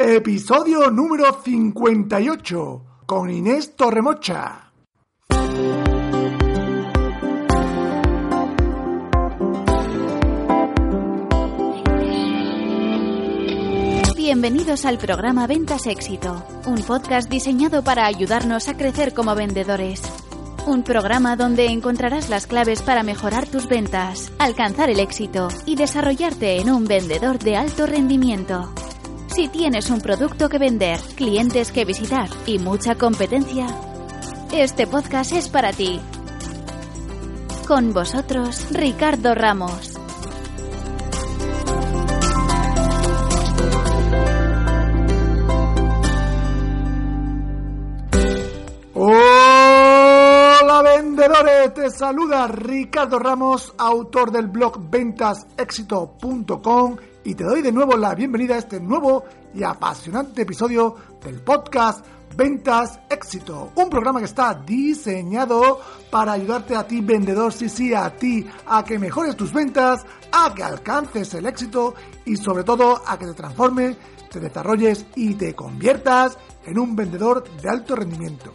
Episodio número 58 con Inés Torremocha. Bienvenidos al programa Ventas Éxito, un podcast diseñado para ayudarnos a crecer como vendedores. Un programa donde encontrarás las claves para mejorar tus ventas, alcanzar el éxito y desarrollarte en un vendedor de alto rendimiento. Si tienes un producto que vender, clientes que visitar y mucha competencia, este podcast es para ti. Con vosotros, Ricardo Ramos. Hola vendedores, te saluda Ricardo Ramos, autor del blog ventasexito.com y te doy de nuevo la bienvenida a este nuevo y apasionante episodio del podcast Ventas Éxito, un programa que está diseñado para ayudarte a ti vendedor, sí, sí, a ti, a que mejores tus ventas, a que alcances el éxito y sobre todo a que te transformes, te desarrolles y te conviertas en un vendedor de alto rendimiento.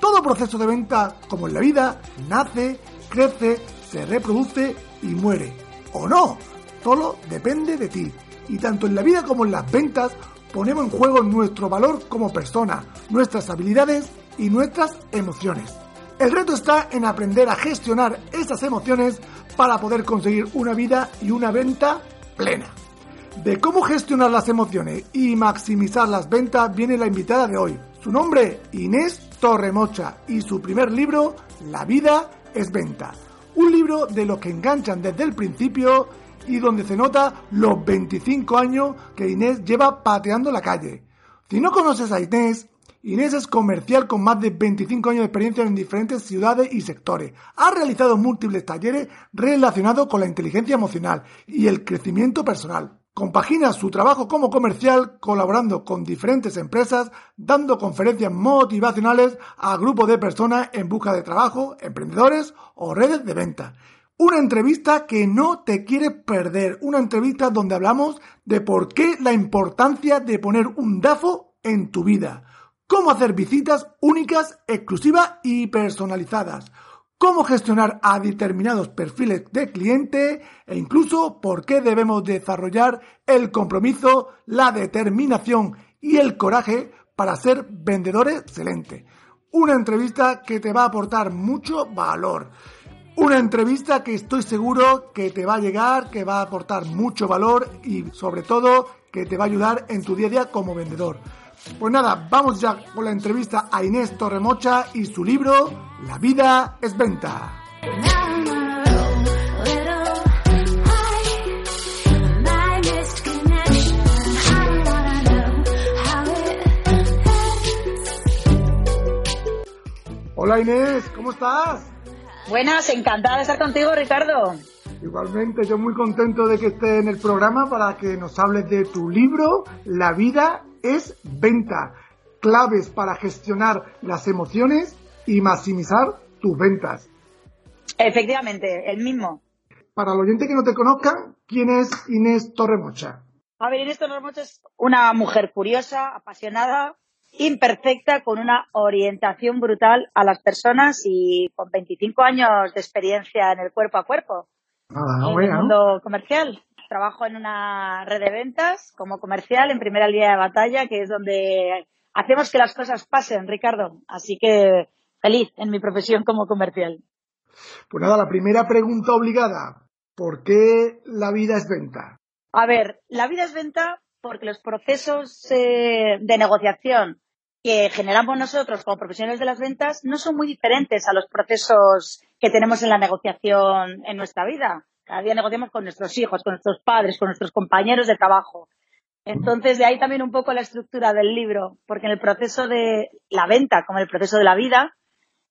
Todo proceso de venta, como en la vida, nace, crece, se reproduce y muere. ¿O no? Todo depende de ti. Y tanto en la vida como en las ventas ponemos en juego nuestro valor como persona, nuestras habilidades y nuestras emociones. El reto está en aprender a gestionar esas emociones para poder conseguir una vida y una venta plena. De cómo gestionar las emociones y maximizar las ventas viene la invitada de hoy. Su nombre, Inés Torremocha, y su primer libro, La vida es venta. Un libro de los que enganchan desde el principio y donde se nota los 25 años que Inés lleva pateando la calle. Si no conoces a Inés, Inés es comercial con más de 25 años de experiencia en diferentes ciudades y sectores. Ha realizado múltiples talleres relacionados con la inteligencia emocional y el crecimiento personal. Compagina su trabajo como comercial colaborando con diferentes empresas, dando conferencias motivacionales a grupos de personas en busca de trabajo, emprendedores o redes de venta. Una entrevista que no te quieres perder, una entrevista donde hablamos de por qué la importancia de poner un DAFO en tu vida, cómo hacer visitas únicas, exclusivas y personalizadas, cómo gestionar a determinados perfiles de cliente e incluso por qué debemos desarrollar el compromiso, la determinación y el coraje para ser vendedores excelentes. Una entrevista que te va a aportar mucho valor. Una entrevista que estoy seguro que te va a llegar, que va a aportar mucho valor y sobre todo que te va a ayudar en tu día a día como vendedor. Pues nada, vamos ya con la entrevista a Inés Torremocha y su libro La vida es venta. Hola Inés, ¿cómo estás? Buenas, encantada de estar contigo, Ricardo. Igualmente, yo muy contento de que estés en el programa para que nos hables de tu libro La vida es venta. Claves para gestionar las emociones y maximizar tus ventas. Efectivamente, el mismo. Para los oyentes que no te conozcan, ¿quién es Inés Torremocha? A ver, Inés Torremocha es una mujer curiosa, apasionada, imperfecta, con una orientación brutal a las personas y con 25 años de experiencia en el cuerpo a cuerpo. Ah, en bueno. el mundo comercial. Trabajo en una red de ventas como comercial en primera línea de batalla, que es donde hacemos que las cosas pasen, Ricardo. Así que feliz en mi profesión como comercial. Pues nada, la primera pregunta obligada. ¿Por qué la vida es venta? A ver, la vida es venta porque los procesos eh, de negociación que generamos nosotros como profesionales de las ventas no son muy diferentes a los procesos que tenemos en la negociación en nuestra vida. Cada día negociamos con nuestros hijos, con nuestros padres, con nuestros compañeros de trabajo. Entonces, de ahí también un poco la estructura del libro, porque en el proceso de la venta, como en el proceso de la vida,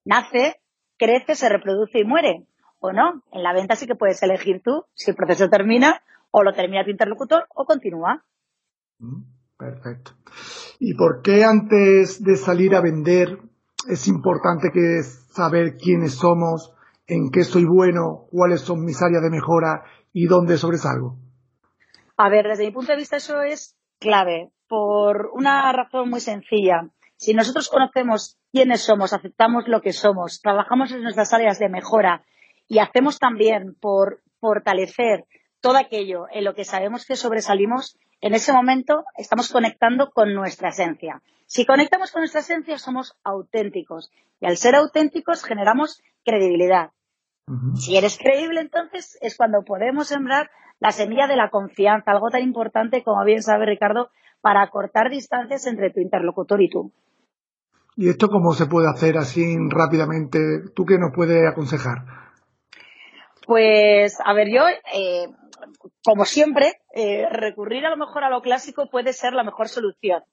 nace, crece, se reproduce y muere. O no, en la venta sí que puedes elegir tú si el proceso termina o lo termina tu interlocutor o continúa. Mm, perfecto. ¿Y por qué antes de salir a vender es importante que saber quiénes somos, en qué soy bueno, cuáles son mis áreas de mejora y dónde sobresalgo? A ver, desde mi punto de vista eso es clave por una razón muy sencilla. Si nosotros conocemos quiénes somos, aceptamos lo que somos, trabajamos en nuestras áreas de mejora y hacemos también por fortalecer todo aquello en lo que sabemos que sobresalimos, en ese momento estamos conectando con nuestra esencia. Si conectamos con nuestra esencia, somos auténticos. Y al ser auténticos, generamos credibilidad. Si eres creíble, entonces es cuando podemos sembrar la semilla de la confianza, algo tan importante, como bien sabe Ricardo, para cortar distancias entre tu interlocutor y tú. ¿Y esto cómo se puede hacer así rápidamente? ¿Tú qué nos puedes aconsejar? Pues, a ver, yo, eh, como siempre, eh, recurrir a lo mejor a lo clásico puede ser la mejor solución.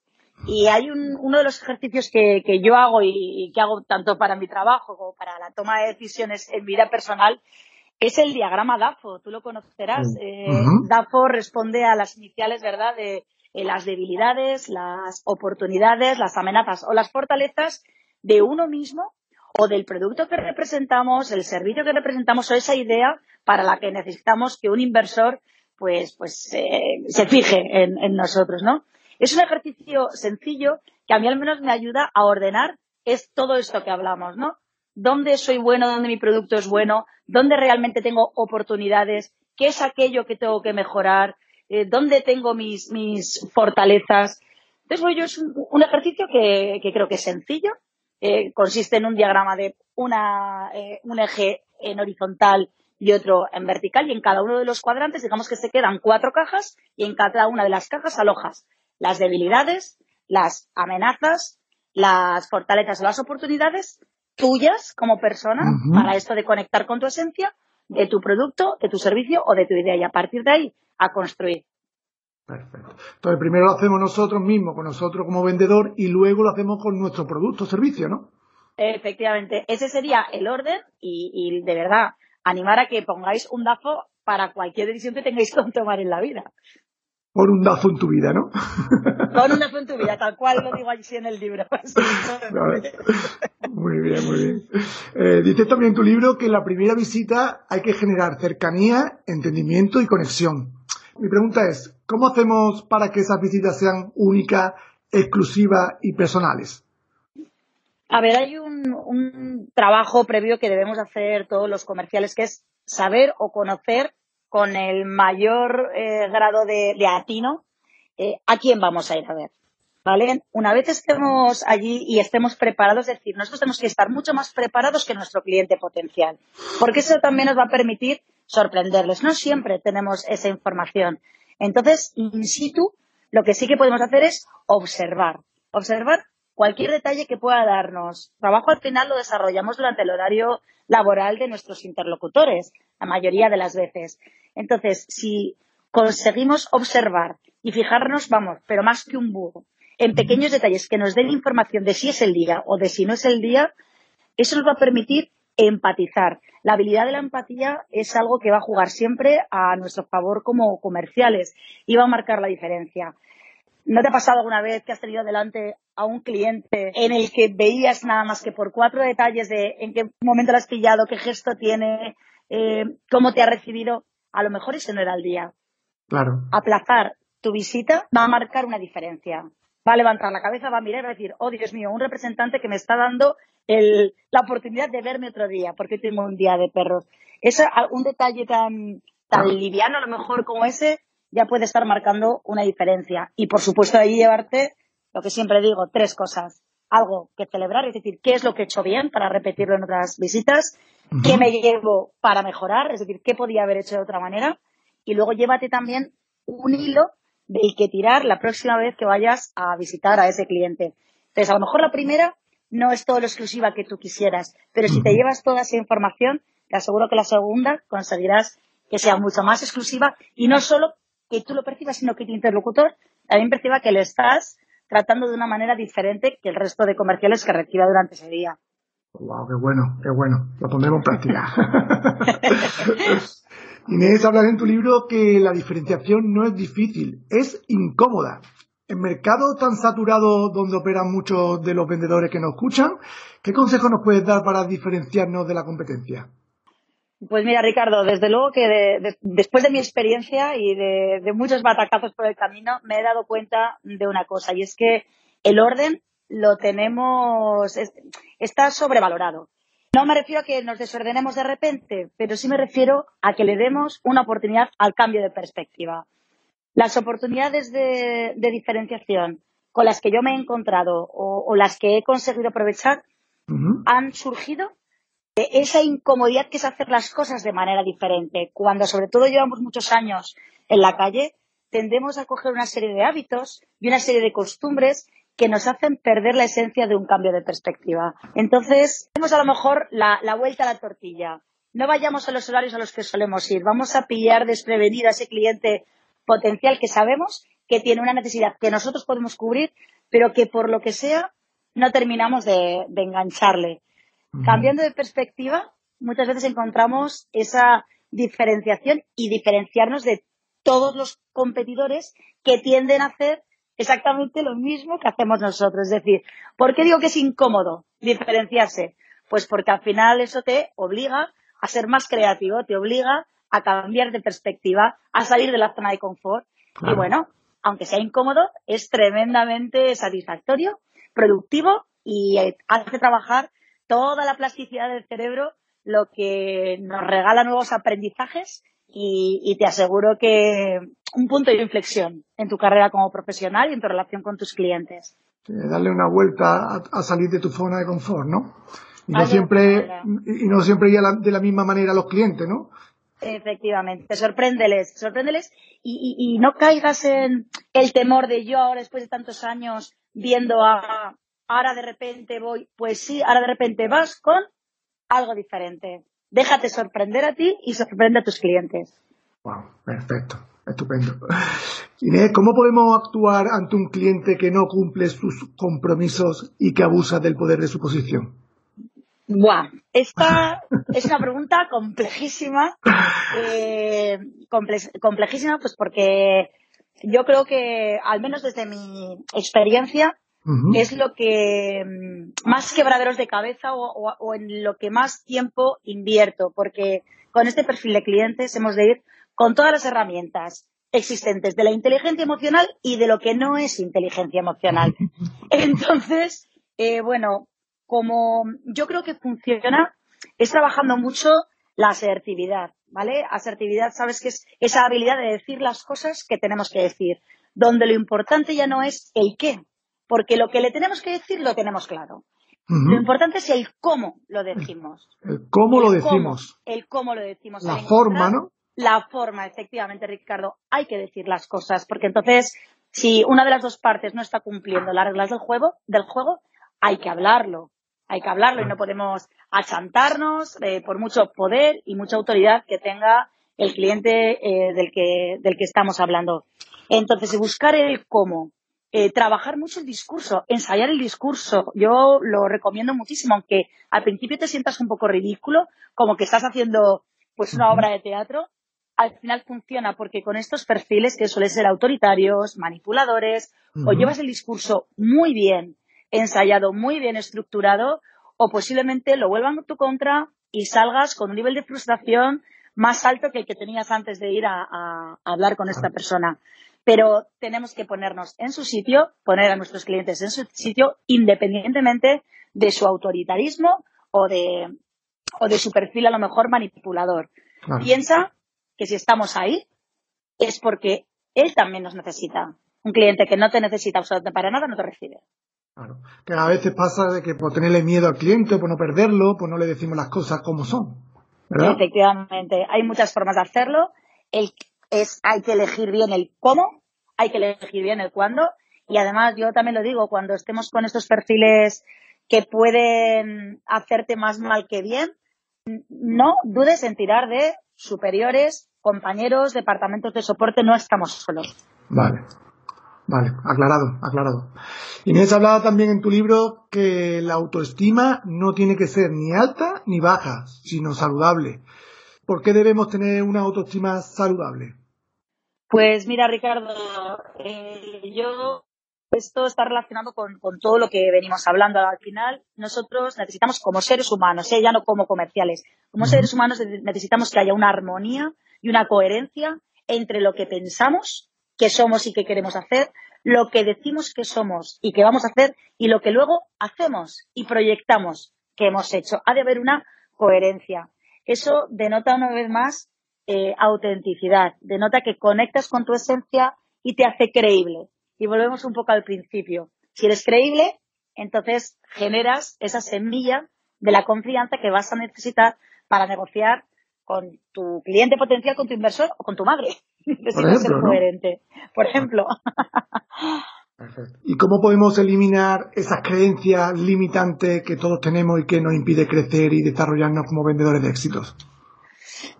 Y hay uno de los ejercicios que, yo hago y, que hago tanto para mi trabajo como para la toma de decisiones en vida personal es el diagrama DAFO. Tú lo conocerás. Eh, DAFO responde a las iniciales, ¿verdad?, de las debilidades, las oportunidades, las amenazas o las fortalezas de uno mismo o del producto que representamos, el servicio que representamos o esa idea para la que necesitamos que un inversor pues, pues eh, se fije en, en, nosotros, ¿no? Es un ejercicio sencillo que a mí al menos me ayuda a ordenar es todo esto que hablamos, ¿no? ¿Dónde soy bueno? ¿Dónde mi producto es bueno? ¿Dónde realmente tengo oportunidades? ¿Qué es aquello que tengo que mejorar? Eh, ¿Dónde tengo mis, mis fortalezas? Entonces, bueno, yo es un, ejercicio que, que, creo que es sencillo. Eh, consiste en un diagrama de una, eh, un eje en horizontal y otro en vertical y en cada uno de los cuadrantes digamos que se quedan cuatro cajas y en cada una de las cajas alojas las debilidades, las amenazas, las fortalezas o las oportunidades tuyas como persona para esto de conectar con tu esencia, de tu producto, de tu servicio o de tu idea y a partir de ahí a construir. Perfecto. Entonces primero lo hacemos nosotros mismos, con nosotros como vendedor y luego lo hacemos con nuestro producto o servicio, ¿no? Efectivamente, ese sería el orden y, y de verdad animar a que pongáis un DAFO para cualquier decisión que tengáis que tomar en la vida. Pon un DAFO en tu vida, ¿no? Pon un DAFO en tu vida, tal cual lo digo allí en el libro. muy bien, muy bien. Eh, dices también en tu libro que en la primera visita hay que generar cercanía, entendimiento y conexión. Mi pregunta es, ¿cómo hacemos para que esas visitas sean únicas, exclusivas y personales? A ver, hay un, trabajo previo que debemos hacer todos los comerciales, que es saber o conocer con el mayor eh, grado de, atino eh, a quién vamos a ir a ver. ¿Vale? Una vez estemos allí y estemos preparados, es decir, nosotros tenemos que estar mucho más preparados que nuestro cliente potencial, porque eso también nos va a permitir sorprenderles. No siempre tenemos esa información. Entonces, in situ, lo que sí que podemos hacer es observar. Observar cualquier detalle que pueda darnos. Trabajo al final lo desarrollamos durante el horario laboral de nuestros interlocutores, la mayoría de las veces. Entonces, si conseguimos observar y fijarnos, vamos, pero más que un búho, en pequeños detalles que nos den información de si es el día o de si no es el día, eso nos va a permitir empatizar. La habilidad de la empatía es algo que va a jugar siempre a nuestro favor como comerciales y va a marcar la diferencia. ¿No te ha pasado alguna vez que has tenido delante a un cliente en el que veías nada más que por cuatro detalles de en qué momento lo has pillado, qué gesto tiene, eh, cómo te ha recibido? A lo mejor ese no era el día. Claro. Aplazar tu visita va a marcar una diferencia. Va a levantar la cabeza, va a mirar y va a decir, oh Dios mío, un representante que me está dando la oportunidad de verme otro día, porque tengo un día de perros. Es un detalle tan, tan liviano a lo mejor como ese ya puede estar marcando una diferencia. Y por supuesto ahí llevarte lo que siempre digo, tres cosas. Algo que celebrar, es decir, qué es lo que he hecho bien para repetirlo en otras visitas, qué me llevo para mejorar, es decir, qué podía haber hecho de otra manera. Y luego llévate también un hilo del que tirar la próxima vez que vayas a visitar a ese cliente. Entonces, a lo mejor la primera no es todo lo exclusiva que tú quisieras, pero si te llevas toda esa información, te aseguro que la segunda conseguirás que sea mucho más exclusiva y no solo que tú lo percibas, sino que tu interlocutor me perciba que le estás tratando de una manera diferente que el resto de comerciales que reciba durante ese día. Wow, qué bueno, qué bueno. Lo pondremos en práctica. Inés, hablas en tu libro que la diferenciación no es difícil, es incómoda. En mercado tan saturado donde operan muchos de los vendedores que nos escuchan, ¿qué consejo nos puedes dar para diferenciarnos de la competencia? Pues mira, Ricardo, desde luego que después de mi experiencia y de, de, muchos batacazos por el camino, me he dado cuenta de una cosa, y es que el orden lo tenemos, está sobrevalorado. No me refiero a que nos desordenemos de repente, pero sí me refiero a que le demos una oportunidad al cambio de perspectiva. Las oportunidades de, diferenciación con las que yo me he encontrado o, las que he conseguido aprovechar han surgido de esa incomodidad que es hacer las cosas de manera diferente. Cuando sobre todo llevamos muchos años en la calle, tendemos a coger una serie de hábitos y una serie de costumbres que nos hacen perder la esencia de un cambio de perspectiva. Entonces, tenemos a lo mejor la, vuelta a la tortilla. No vayamos a los horarios a los que solemos ir. Vamos a pillar desprevenido a ese cliente potencial que sabemos que tiene una necesidad que nosotros podemos cubrir, pero que por lo que sea no terminamos de, engancharle. Cambiando de perspectiva, muchas veces encontramos esa diferenciación y diferenciarnos de todos los competidores que tienden a hacer exactamente lo mismo que hacemos nosotros. Es decir, ¿por qué digo que es incómodo diferenciarse? Pues porque al final eso te obliga a ser más creativo, te obliga a cambiar de perspectiva, a salir de la zona de confort. Y bueno, aunque sea incómodo, es tremendamente satisfactorio, productivo y hace trabajar toda la plasticidad del cerebro, lo que nos regala nuevos aprendizajes y, te aseguro que un punto de inflexión en tu carrera como profesional y en tu relación con tus clientes. darle una vuelta a, salir de tu zona de confort, ¿no? Y no, siempre, y no siempre ir de la misma manera a los clientes, ¿no? Efectivamente, sorpréndeles, sorpréndeles y, y, no caigas en el temor de yo ahora después de tantos años viendo a ahora de repente voy, pues sí, ahora de repente vas con algo diferente. Déjate sorprender a ti y sorprende a tus clientes. Wow, perfecto, estupendo. Inés, ¿cómo podemos actuar ante un cliente que no cumple sus compromisos y que abusa del poder de su posición? Buah, esta es una pregunta complejísima, eh, complejísima, pues porque yo creo que, al menos desde mi experiencia, es lo que mm, más quebraderos de cabeza o, en lo que más tiempo invierto, porque con este perfil de clientes hemos de ir con todas las herramientas existentes de la inteligencia emocional y de lo que no es inteligencia emocional. Entonces, eh, bueno, como yo creo que funciona, es trabajando mucho la asertividad, ¿vale? Asertividad, sabes que es esa habilidad de decir las cosas que tenemos que decir, donde lo importante ya no es el qué, porque lo que le tenemos que decir lo tenemos claro. Lo importante es el cómo lo decimos. El cómo lo decimos. el cómo lo decimos. La forma, ¿no? La forma, efectivamente, Ricardo. Hay que decir las cosas, porque entonces, si una de las dos partes no está cumpliendo las reglas del juego, del juego, hay que hablarlo. Hay que hablarlo y no podemos achantarnos eh, por mucho poder y mucha autoridad que tenga el cliente eh, del, que, del que estamos hablando. Entonces, buscar el cómo eh, trabajar mucho el discurso, ensayar el discurso. Yo lo recomiendo muchísimo, aunque al principio te sientas un poco ridículo, como que estás haciendo pues una obra de teatro, al final funciona porque con estos perfiles que suelen ser autoritarios, manipuladores, o llevas el discurso muy bien ensayado, muy bien estructurado, o posiblemente lo vuelvan a tu contra y salgas con un nivel de frustración más alto que el que tenías antes de ir a hablar con esta persona pero tenemos que ponernos en su sitio, poner a nuestros clientes en su sitio, independientemente de su autoritarismo o de, o de su perfil a lo mejor manipulador. Piensa que si estamos ahí es porque él también nos necesita. Un cliente que no te necesita absolutamente para nada no te recibe. Claro. Que a veces pasa de que por tenerle miedo al cliente, por no perderlo, pues no le decimos las cosas como son. Efectivamente. Hay muchas formas de hacerlo. El, es, hay que elegir bien el cómo, hay que elegir bien el cuándo. Y además, yo también lo digo, cuando estemos con estos perfiles que pueden hacerte más mal que bien, no dudes en tirar de superiores, compañeros, departamentos de soporte, no estamos solos. Vale. Vale, aclarado, aclarado. Inés hablaba también en tu libro que la autoestima no tiene que ser ni alta ni baja, sino saludable. ¿Por qué debemos tener una autoestima saludable? Pues mira, Ricardo, eh, yo esto está relacionado con, todo lo que venimos hablando. Al final, nosotros necesitamos como seres humanos, ¿eh? ya no como comerciales, como seres humanos necesitamos que haya una armonía y una coherencia entre lo que pensamos que somos y que queremos hacer, lo que decimos que somos y que vamos a hacer y lo que luego hacemos y proyectamos que hemos hecho. Ha de haber una coherencia. Eso denota una vez más eh, autenticidad, denota que conectas con tu esencia y te hace creíble. Y volvemos un poco al principio. Si eres creíble, entonces generas esa semilla de la confianza que vas a necesitar para negociar con tu cliente potencial, con tu inversor o con tu madre. Necesitas ser coherente. Por ejemplo. ¿Y cómo podemos eliminar esas creencias limitantes que todos tenemos y que nos impide crecer y desarrollarnos como vendedores de éxitos?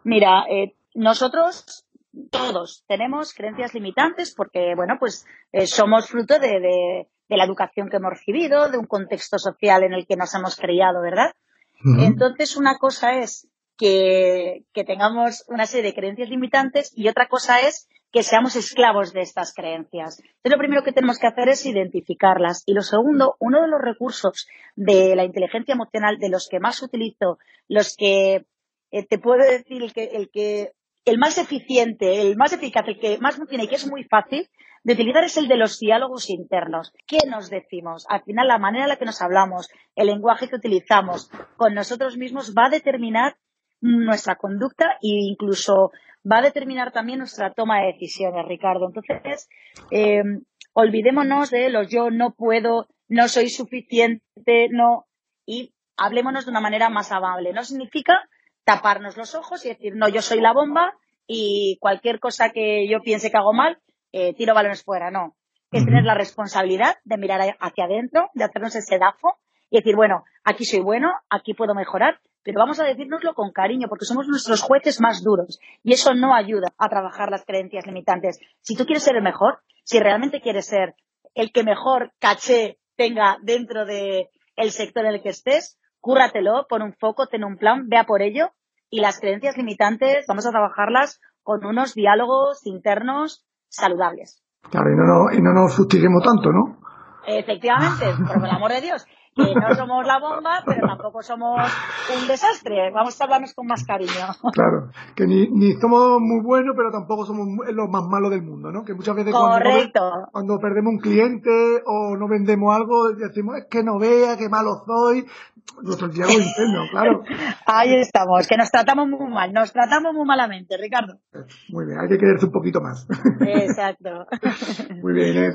Mira, eh, nosotros todos tenemos creencias limitantes porque, bueno, pues eh, somos fruto de, la educación que hemos recibido, de un contexto social en el que nos hemos criado, ¿verdad? Entonces, una cosa es que, tengamos una serie de creencias limitantes y otra cosa es que seamos esclavos de estas creencias. Entonces, lo primero que tenemos que hacer es identificarlas. Y lo segundo, uno de los recursos de la inteligencia emocional, de los que más utilizo, los que eh, te puedo decir el que, el que el más eficiente, el más eficaz, el que más funciona y que es muy fácil de utilizar es el de los diálogos internos. ¿Qué nos decimos? Al final, la manera en la que nos hablamos, el lenguaje que utilizamos con nosotros mismos va a determinar nuestra conducta e incluso va a determinar también nuestra toma de decisiones, Ricardo. Entonces, eh, olvidémonos de los yo no puedo, no soy suficiente, no, y hablémonos de una manera más amable. No significa taparnos los ojos y decir, no, yo soy la bomba y cualquier cosa que yo piense que hago mal, eh, tiro balones fuera. No. Es tener la responsabilidad de mirar hacia adentro, de hacernos ese dafo y decir, bueno, aquí soy bueno, aquí puedo mejorar, pero vamos a decírnoslo con cariño, porque somos nuestros jueces más duros y eso no ayuda a trabajar las creencias limitantes. Si tú quieres ser el mejor, si realmente quieres ser el que mejor caché tenga dentro del sector en el que estés, cúrratelo, pon un foco, ten un plan, vea por ello y las creencias limitantes vamos a trabajarlas con unos diálogos internos saludables. Claro, y no, y no nos fustiguemos tanto, ¿no? Efectivamente, por el amor de Dios que no somos la bomba, pero tampoco somos un desastre. Vamos a hablarnos con más cariño. Claro, que ni, ni somos muy buenos, pero tampoco somos los más malos del mundo, ¿no? Que muchas veces cuando, cuando, perdemos un cliente o no vendemos algo, decimos, es que no vea, qué malo soy. Nuestro diálogo interno, claro. Ahí estamos, que nos tratamos muy mal, nos tratamos muy malamente, Ricardo. Muy bien, hay que quererse un poquito más. Exacto. Muy bien.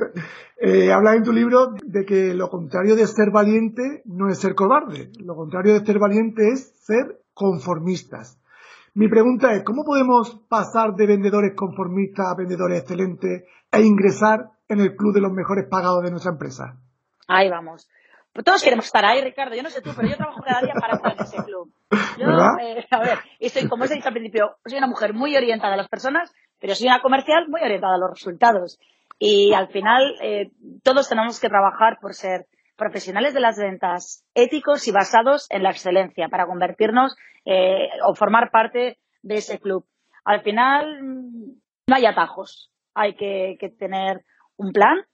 Eh, habla en tu libro de que lo contrario de ser valiente no es ser cobarde. Lo contrario de ser valiente es ser conformistas. Mi pregunta es, ¿cómo podemos pasar de vendedores conformistas a vendedores excelentes e ingresar en el club de los mejores pagados de nuestra empresa? Ahí vamos. Todos queremos estar ahí, Ricardo. Yo no sé tú, pero yo trabajo cada día para estar en ese club. Yo, eh, a ver, estoy, como os he dicho al principio, soy una mujer muy orientada a las personas, pero soy una comercial muy orientada a los resultados. Y al final, eh, todos tenemos que trabajar por ser profesionales de las ventas éticos y basados en la excelencia para convertirnos eh, o formar parte de ese club. Al final, mm, no hay atajos. Hay que, tener un plan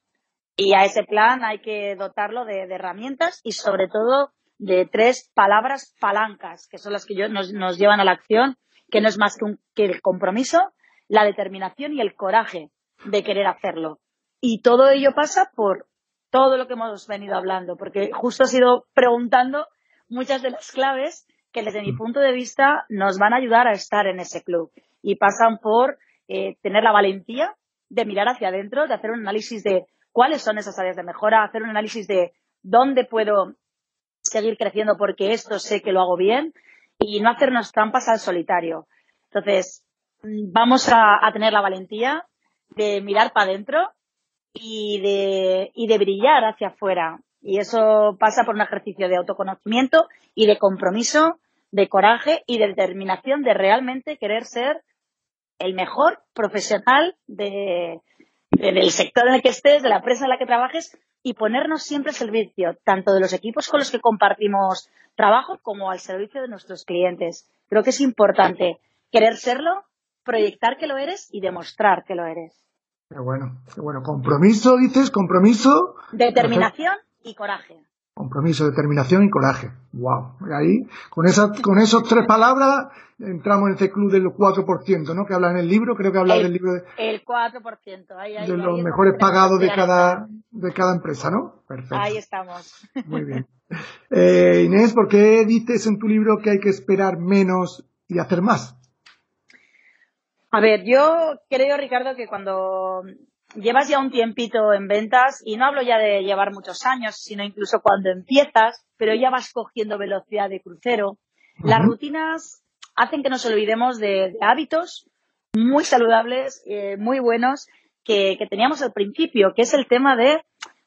y a ese plan hay que dotarlo de, herramientas y sobre todo de tres palabras palancas, que son las que nos, nos, llevan a la acción, que no es más que, un, que el compromiso, la determinación y el coraje de querer hacerlo. Y todo ello pasa por todo lo que hemos venido hablando, porque justo has ido preguntando muchas de las claves que desde mi punto de vista nos van a ayudar a estar en ese club. Y pasan por eh, tener la valentía de mirar hacia adentro, de hacer un análisis de cuáles son esas áreas de mejora, hacer un análisis de dónde puedo seguir creciendo porque esto sé que lo hago bien y no hacernos trampas al solitario. Entonces, vamos a tener la valentía de mirar para adentro y de, y de brillar hacia afuera. Y eso pasa por un ejercicio de autoconocimiento y de compromiso, de coraje y de determinación de realmente querer ser el mejor profesional de, del sector en el que estés, de la empresa en la que trabajes y ponernos siempre al servicio, tanto de los equipos con los que compartimos trabajo como al servicio de nuestros clientes. Creo que es importante querer serlo, proyectar que lo eres y demostrar que lo eres. Qué bueno, qué bueno. Compromiso, dices, compromiso. Determinación y coraje. Compromiso, determinación y coraje. Wow. Y ahí, con esas, con esas tres palabras, entramos en ese club del 4%, ¿no? Que habla en el libro, creo que habla del libro de, el 4%. Ahí, ahí, de ahí los es mejores pagados de cada, de cada empresa, ¿no? Perfecto. Ahí estamos. Muy bien. Eh, Inés, ¿por qué dices en tu libro que hay que esperar menos y hacer más? A ver, yo creo, Ricardo, que cuando llevas ya un tiempito en ventas, y no hablo ya de llevar muchos años, sino incluso cuando empiezas, pero ya vas cogiendo velocidad de crucero, las rutinas hacen que nos olvidemos de, de hábitos muy saludables, eh, muy buenos, que, que teníamos al principio, que es el tema de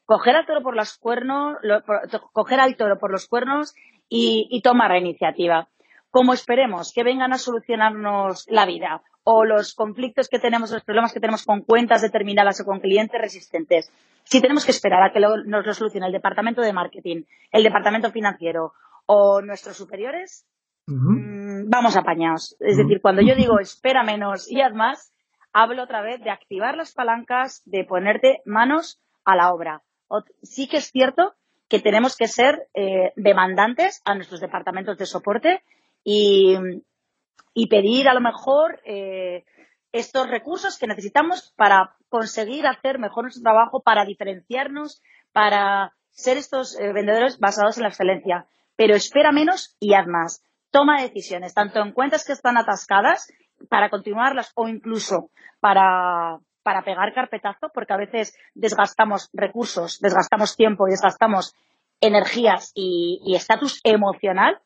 coger al toro por los cuernos, lo- por- coger al toro por los cuernos y, y tomar la iniciativa. Como esperemos que vengan a solucionarnos la vida o los conflictos que tenemos, los problemas que tenemos con cuentas determinadas o con clientes resistentes, si tenemos que esperar a que lo- nos lo solucione el departamento de marketing, el departamento financiero o nuestros superiores, Ujú. mm, vamos apañados. Es decir, cuando yo digo espera menos y haz más, hablo otra vez de activar las palancas, de ponerte manos a la obra. Sí que es cierto que tenemos que ser eh, demandantes a nuestros departamentos de soporte y, y pedir a lo mejor eh, estos recursos que necesitamos para conseguir hacer mejor nuestro trabajo, para diferenciarnos, para ser estos eh, vendedores basados en la excelencia. Pero espera menos y haz más. Toma decisiones, tanto en cuentas que están atascadas para continuarlas o incluso para, para pegar carpetazo, porque a veces desgastamos recursos, desgastamos tiempo y desgastamos energías y y estatus emocional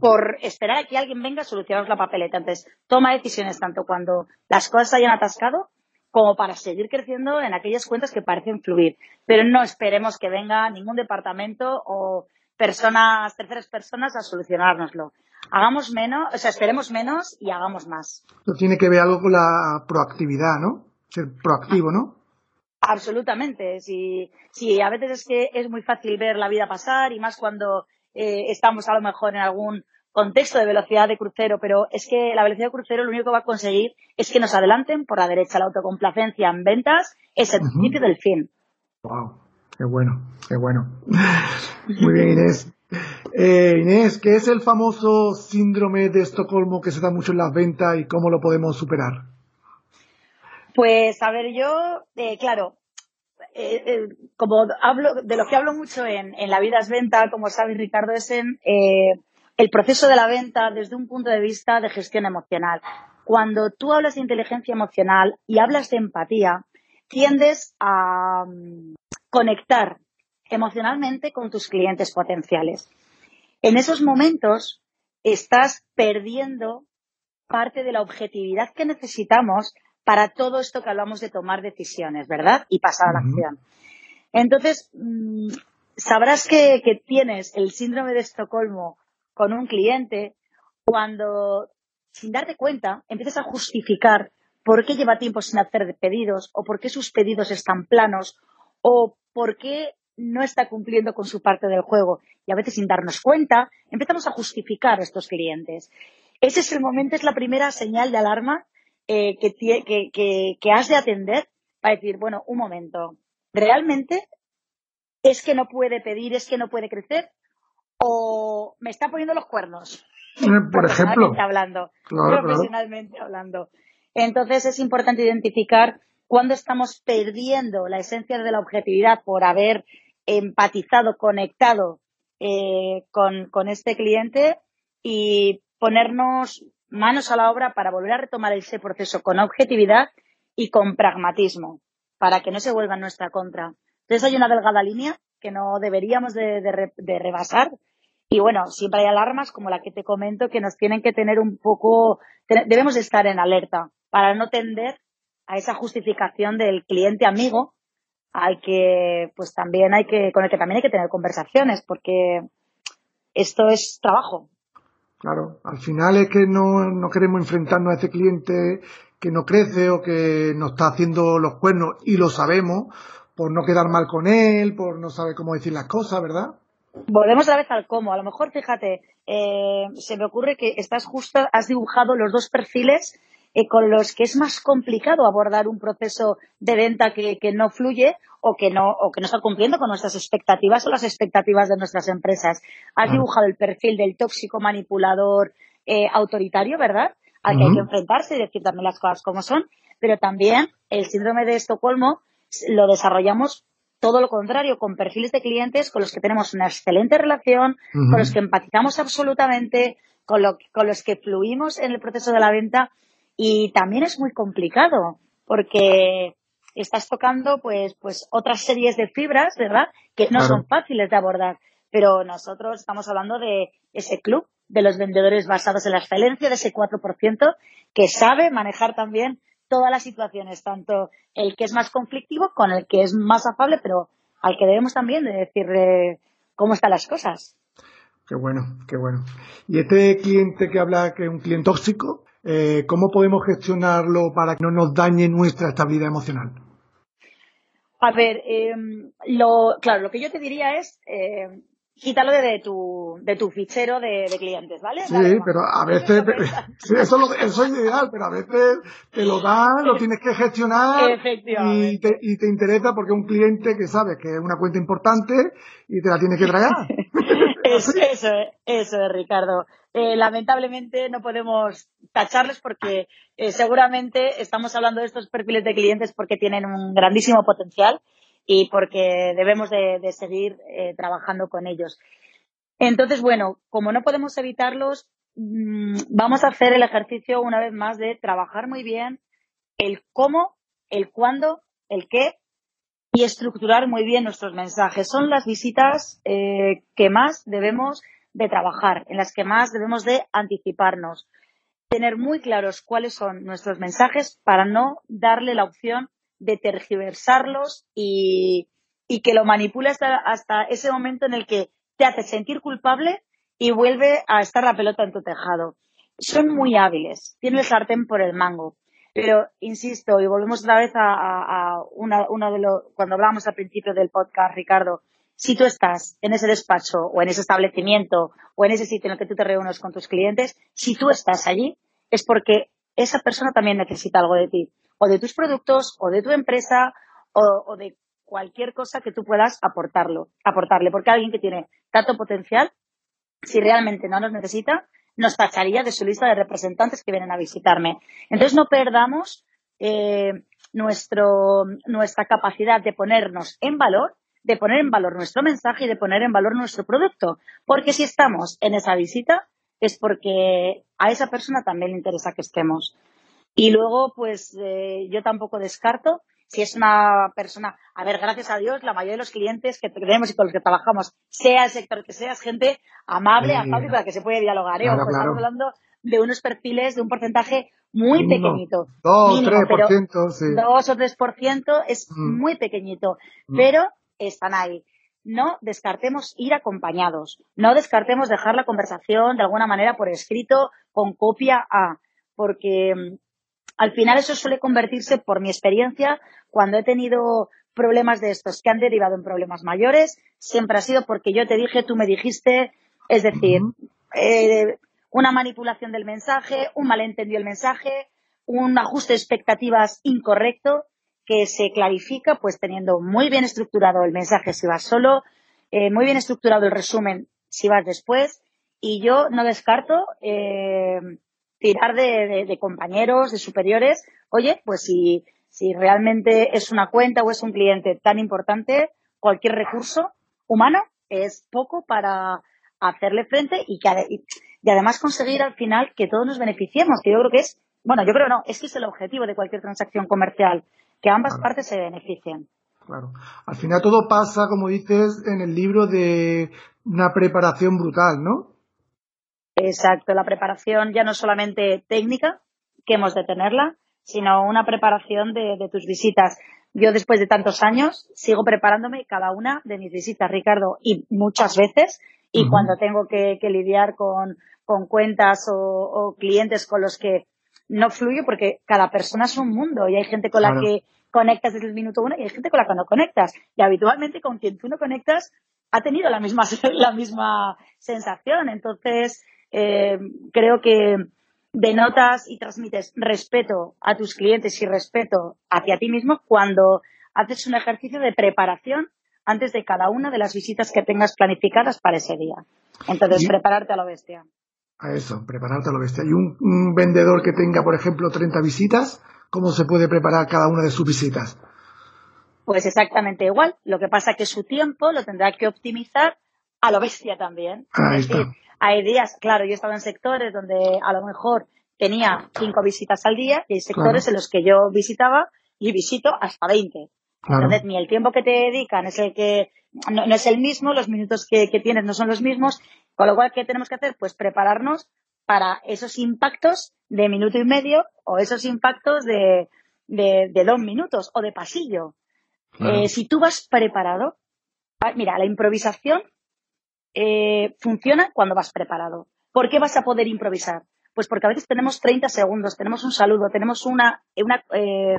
Por esperar a que alguien venga a solucionaros la papeleta. Entonces, toma decisiones tanto cuando las cosas se hayan atascado como para seguir creciendo en aquellas cuentas que parecen fluir. Pero no esperemos que venga ningún departamento o personas, terceras personas a solucionárnoslo. Hagamos menos, o sea, esperemos menos y hagamos más. Esto tiene que ver algo con la proactividad, ¿no? Ser proactivo, ¿no? Absolutamente. Si, si a veces es que es muy fácil ver la vida pasar y más cuando eh, estamos a lo mejor en algún contexto de velocidad de crucero, pero es que la velocidad de crucero lo único que va a conseguir es que nos adelanten por la derecha. La autocomplacencia en ventas es el principio del fin. Wow, qué bueno, qué bueno. Muy bien, Inés. Eh, Inés, ¿qué es el famoso síndrome de Estocolmo que se da mucho en las ventas y cómo lo podemos superar? Pues a ver, yo, eh, claro, eh, eh, como hablo, de lo que hablo mucho en, la vida es venta, como sabes Ricardo, es en eh, el proceso de la venta desde un punto de vista de gestión emocional. Cuando tú hablas de inteligencia emocional y hablas de empatía, tiendes a mm, conectar emocionalmente con tus clientes potenciales. En esos momentos estás perdiendo parte de la objetividad que necesitamos para todo esto que hablamos de tomar decisiones, ¿verdad? Y pasar a la acción. Entonces, mm, sabrás que, que tienes el síndrome de Estocolmo con un cliente cuando, sin darte cuenta, empiezas a justificar por qué lleva tiempo sin hacer pedidos, o por qué sus pedidos están planos, o por qué no está cumpliendo con su parte del juego. Y a veces, sin darnos cuenta, empezamos a justificar a estos clientes. Ese es el momento, es la primera señal de alarma eh, que, que, que- que has de atender para decir, bueno, un momento, ¿realmente es que no puede pedir, es que no puede crecer? ¿O me está poniendo los cuernos? Eh, Por ejemplo. Hablando. Claro, claro. profesionalmente hablando. Entonces es importante identificar cuándo estamos perdiendo la esencia de la objetividad por haber empatizado, conectado eh, con, con este cliente y ponernos manos a la obra para volver a retomar ese proceso con objetividad y con pragmatismo, para que no se vuelva en nuestra contra. Entonces hay una delgada línea que no deberíamos de, de re- de rebasar y bueno, siempre hay alarmas como la que te comento que nos tienen que tener un poco, debemos de estar en alerta para no tender a esa justificación del cliente amigo al que pues también hay que, con el que también hay que tener conversaciones porque esto es trabajo. Claro, al final es que no, no queremos enfrentarnos a ese cliente que no crece o que nos está haciendo los cuernos y lo sabemos, por no quedar mal con él, por no saber cómo decir las cosas, ¿verdad? Volvemos a vez al cómo. A lo mejor, fíjate, eh, se me ocurre que estás justo, has dibujado los dos perfiles eh, con los que es más complicado abordar un proceso de venta que, no fluye o que no, o que no está cumpliendo con nuestras expectativas o las expectativas de nuestras empresas. Has dibujado el perfil del tóxico manipulador eh, autoritario, ¿verdad? Al que hay que enfrentarse y decir también las cosas como son, pero también el síndrome de Estocolmo lo desarrollamos todo lo contrario, con perfiles de clientes con los que tenemos una excelente relación, con los que empatizamos absolutamente, con, con los que fluimos en el proceso de la venta y también es muy complicado porque estás tocando pues, pues otras series de fibras, ¿verdad? Que no son fáciles de abordar, pero nosotros estamos hablando de ese club de los vendedores basados en la excelencia, de ese 4% que sabe manejar también todas las situaciones, tanto el que es más conflictivo con el que es más afable, pero al que debemos también de decirle cómo están las cosas. Qué bueno, qué bueno. Y este cliente que habla que es un cliente tóxico, eh, ¿cómo podemos gestionarlo para que no nos dañe nuestra estabilidad emocional? A ver, em, lo, claro, lo que yo te diría es, eh, quítalo de, tu, de tu fichero de, clientes, ¿vale? Sí, pero a veces, sí, eso, eso, es ideal, pero a veces te lo dan, lo tienes que gestionar y te, y te interesa porque es un cliente que sabes que es una cuenta importante y te la tienes que traer. eso, eso, eso es, Ricardo. Eh, lamentablemente no podemos tacharles porque eh, seguramente estamos hablando de estos perfiles de clientes porque tienen un grandísimo potencial y porque debemos de, seguir eh, trabajando con ellos. Entonces, bueno, como no podemos evitarlos, mm, vamos a hacer el ejercicio una vez más de trabajar muy bien el cómo, el cuándo, el qué y estructurar muy bien nuestros mensajes. Son las visitas eh, que más debemos de trabajar, en las que más debemos de anticiparnos. Tener muy claros cuáles son nuestros mensajes para no darle la opción de tergiversarlos y, que lo manipule hasta, ese momento en el que te hace sentir culpable y vuelve a estar la pelota en tu tejado. Son muy hábiles, tienen el sartén por el mango. Pero, insisto, y volvemos otra vez a, una, de los, cuando hablábamos al principio del podcast, Ricardo, si tú estás en ese despacho o en ese establecimiento o en ese sitio en el que tú te reúnes con tus clientes, si tú estás allí, es porque esa persona también necesita algo de ti. O de tus productos o de tu empresa o, de cualquier cosa que tú puedas aportarlo, aportarle, porque alguien que tiene tanto potencial, si realmente no nos necesita, nos tacharía de su lista de representantes que vienen a visitarme. Entonces no perdamos eh, nuestro, nuestra capacidad de ponernos en valor, de poner en valor nuestro mensaje y de poner en valor nuestro producto, porque si estamos en esa visita es porque a esa persona también le interesa que estemos. Y luego, pues eh, yo tampoco descarto si es una persona, a ver, gracias a Dios, la mayoría de los clientes que tenemos y con los que trabajamos, sea el sector que sea, es gente amable, amable, para que se puede dialogar. ¿eh? Estamos hablando de unos perfiles de un porcentaje muy pequeñito. Dos, tres por ciento, sí. Dos o tres por ciento es mm. muy pequeñito, mm. pero están ahí. No descartemos ir acompañados, no descartemos dejar la conversación de alguna manera por escrito con copia a, porque mm, al final eso suele convertirse, por mi experiencia, cuando he tenido problemas de estos que han derivado en problemas mayores, siempre ha sido porque yo te dije, tú me dijiste, es decir, eh, una manipulación del mensaje, un malentendido del mensaje, un ajuste de expectativas incorrecto que se clarifica pues teniendo muy bien estructurado el mensaje si vas solo, eh, muy bien estructurado el resumen si vas después y yo no descarto eh, tirar de, compañeros, de superiores. Oye, pues si, si realmente es una cuenta o es un cliente tan importante, cualquier recurso humano es poco para hacerle frente y, que, y, además conseguir al final que todos nos beneficiemos, que yo creo que es, bueno, yo creo no, es que es el objetivo de cualquier transacción comercial, que ambas partes se beneficien. Claro. Al final todo pasa, como dices, en el libro de una preparación brutal, ¿no? Exacto, la preparación ya no solamente técnica, que hemos de tenerla, sino una preparación de, tus visitas. Yo después de tantos años sigo preparándome cada una de mis visitas, Ricardo, y muchas veces, y cuando tengo que, lidiar con, cuentas o, clientes con los que no fluye porque cada persona es un mundo y hay gente con la que conectas desde el minuto uno y hay gente con la que no conectas. Y habitualmente con quien tú no conectas ha tenido la misma, la misma sensación. Entonces, eh, creo que denotas y transmites respeto a tus clientes y respeto hacia ti mismo cuando haces un ejercicio de preparación antes de cada una de las visitas que tengas planificadas para ese día. Entonces, prepararte a lo bestia. A eso, prepararte a lo bestia. Y un, vendedor que tenga, por ejemplo, 30 visitas, ¿cómo se puede preparar cada una de sus visitas? Pues exactamente igual. Lo que pasa es que su tiempo lo tendrá que optimizar a lo bestia también. Ahí está. hay días, claro, yo he estado en sectores donde a lo mejor tenía cinco visitas al día y hay sectores en los que yo visitaba y visito hasta 20. Entonces, ni el tiempo que te dedican es el que, no, es el mismo, los minutos que, tienes no son los mismos, con lo cual, ¿qué tenemos que hacer? Pues prepararnos para esos impactos de minuto y medio o esos impactos de, de, dos minutos o de pasillo. Eh, si tú vas preparado, ah, mira, la improvisación eh, funciona cuando vas preparado. ¿Por qué vas a poder improvisar? Pues porque a veces tenemos 30 segundos, tenemos un saludo, tenemos una, una eh,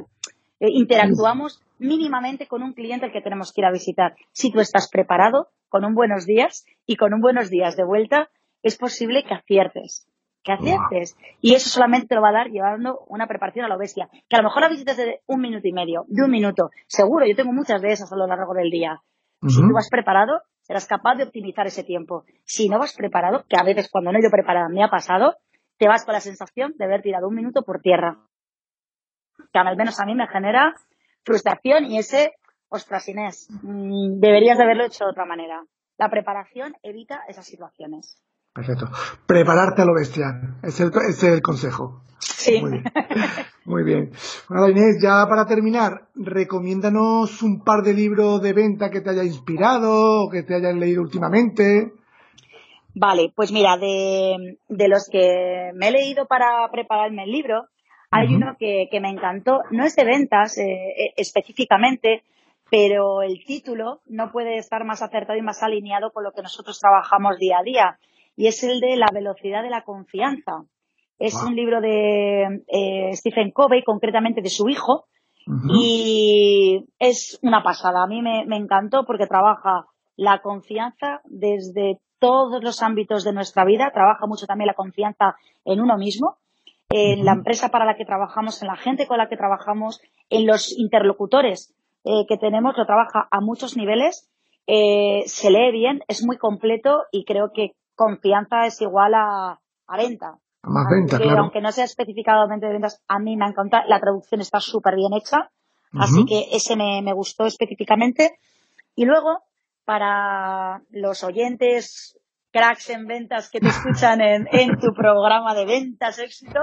eh, interactuamos mínimamente con un cliente al que tenemos que ir a visitar. Si tú estás preparado, con un buenos días y con un buenos días de vuelta, es posible que aciertes. Que aciertes. Y eso solamente te lo va a dar llevando una preparación a la bestia. Que a lo mejor la visitas de un minuto y medio, de un minuto. Seguro, yo tengo muchas de esas a lo largo del día. Si tú vas preparado, serás capaz de optimizar ese tiempo. Si no vas preparado, que a veces cuando no he ido preparada me ha pasado, te vas con la sensación de haber tirado un minuto por tierra que al menos a mí me genera frustración y ese, ostras Inés, mm, deberías de haberlo hecho de otra manera. La preparación evita esas situaciones. Perfecto. Prepararte a lo bestial. Ese es el, consejo. Sí. Muy bien. Muy bien. Bueno, Inés, ya para terminar, recomiéndanos un par de libros de venta que te haya inspirado o que te hayan leído últimamente. Vale, pues mira, de, de los que me he leído para prepararme el libro, hay uno que, me encantó, no es de ventas eh, eh, específicamente, pero el título no puede estar más acertado y más alineado con lo que nosotros trabajamos día a día, y es el de la velocidad de la confianza. Es un libro de eh, Stephen Covey, concretamente de su hijo, y es una pasada. A mí me, me encantó porque trabaja la confianza desde todos los ámbitos de nuestra vida, trabaja mucho también la confianza en uno mismo en la empresa para la que trabajamos, en la gente con la que trabajamos, en los interlocutores eh, que tenemos, lo trabaja a muchos niveles, eh, se lee bien, es muy completo y creo que confianza es igual a, venta. más venta, claro. Aunque no sea especificadamente de ventas, a mí me encanta, la traducción está súper bien hecha, así que ese me, me gustó específicamente. Y luego, para los oyentes cracks en ventas que te escuchan en, tu programa de ventas éxito.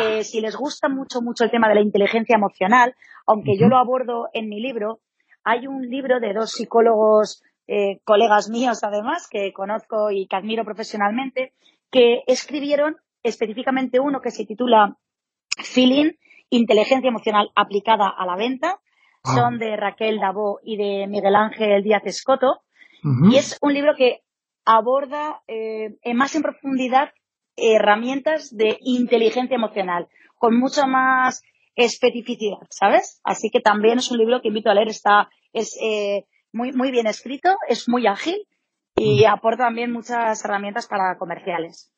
Eh, si les gusta mucho, mucho el tema de la inteligencia emocional, aunque yo lo abordo en mi libro, hay un libro de dos psicólogos, eh, colegas míos además, que conozco y que admiro profesionalmente, que escribieron específicamente uno que se titula Feeling, inteligencia emocional aplicada a la venta. Ah. Son de Raquel Dabó y de Miguel Ángel Díaz Escoto. Y es un libro que aborda eh, más en profundidad herramientas de inteligencia emocional, con mucha más especificidad, ¿sabes? Así que también es un libro que invito a leer, está, es eh, muy, muy bien escrito, es muy ágil y aporta también muchas herramientas para comerciales.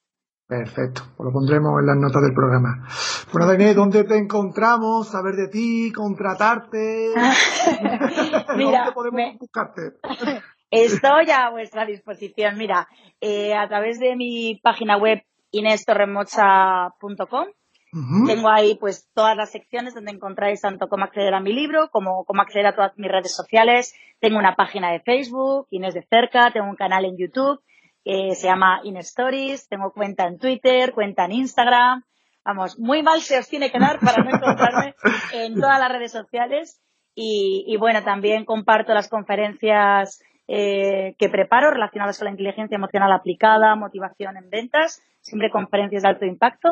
Perfecto, pues lo pondremos en las notas del programa. Bueno, Daniel, ¿dónde te encontramos? Saber de ti, contratarte. Mira, ¿Dónde podemos buscarte? Estoy a vuestra disposición. Mira, eh, a través de mi página web inestorremocha.com tengo ahí pues todas las secciones donde encontráis tanto cómo acceder a mi libro como cómo acceder a todas mis redes sociales. Tengo una página de Facebook, Inés de Cerca, tengo un canal en YouTube que se llama Inestories, tengo cuenta en Twitter, cuenta en Instagram. Vamos, muy mal se os tiene que dar para no encontrarme en todas las redes sociales. Y, y bueno, también comparto las conferencias eh, que preparo relacionadas con la inteligencia emocional aplicada, motivación en ventas, siempre conferencias de alto impacto,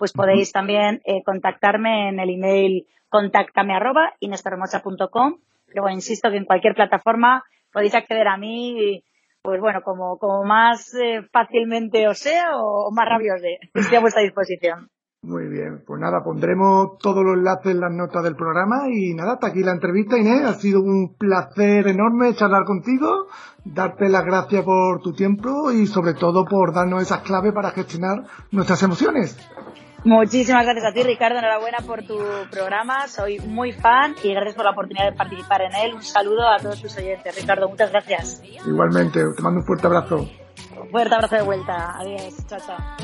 pues podéis también eh, contactarme en el email contáctame arroba Pero bueno, insisto que en cualquier plataforma podéis acceder a mí, pues bueno, como, como más eh, fácilmente os sea o, más rápido os dé. Estoy a vuestra disposición. Muy bien, pues nada, pondremos todos los enlaces en las notas del programa y nada, hasta aquí la entrevista, Inés. Ha sido un placer enorme charlar contigo, darte las gracias por tu tiempo y sobre todo por darnos esas claves para gestionar nuestras emociones. Muchísimas gracias a ti, Ricardo. Enhorabuena por tu programa. Soy muy fan y gracias por la oportunidad de participar en él. Un saludo a todos tus oyentes. Ricardo, muchas gracias. Igualmente, te mando un fuerte abrazo. Un fuerte abrazo de vuelta. Adiós. Chao, chao.